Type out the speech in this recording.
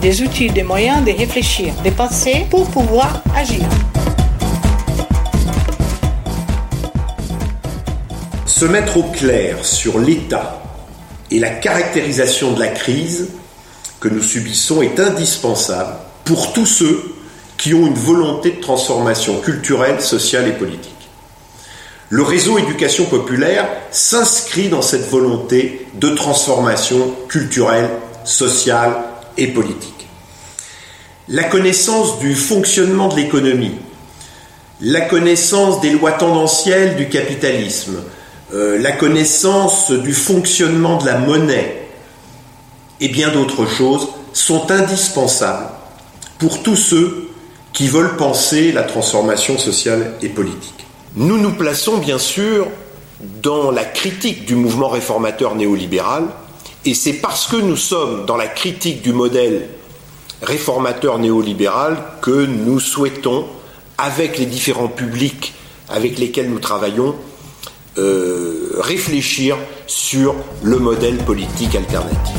des outils, des moyens de réfléchir, de penser pour pouvoir agir. Se mettre au clair sur l'état et la caractérisation de la crise que nous subissons est indispensable pour tous ceux qui ont une volonté de transformation culturelle, sociale et politique. Le réseau éducation populaire s'inscrit dans cette volonté de transformation culturelle, sociale et politique. La connaissance du fonctionnement de l'économie, la connaissance des lois tendancielles du capitalisme, euh, la connaissance du fonctionnement de la monnaie. Et bien d'autres choses sont indispensables pour tous ceux qui veulent penser la transformation sociale et politique. Nous nous plaçons bien sûr dans la critique du mouvement réformateur néolibéral et c'est parce que nous sommes dans la critique du modèle réformateur néolibéral que nous souhaitons, avec les différents publics avec lesquels nous travaillons, euh, réfléchir sur le modèle politique alternatif.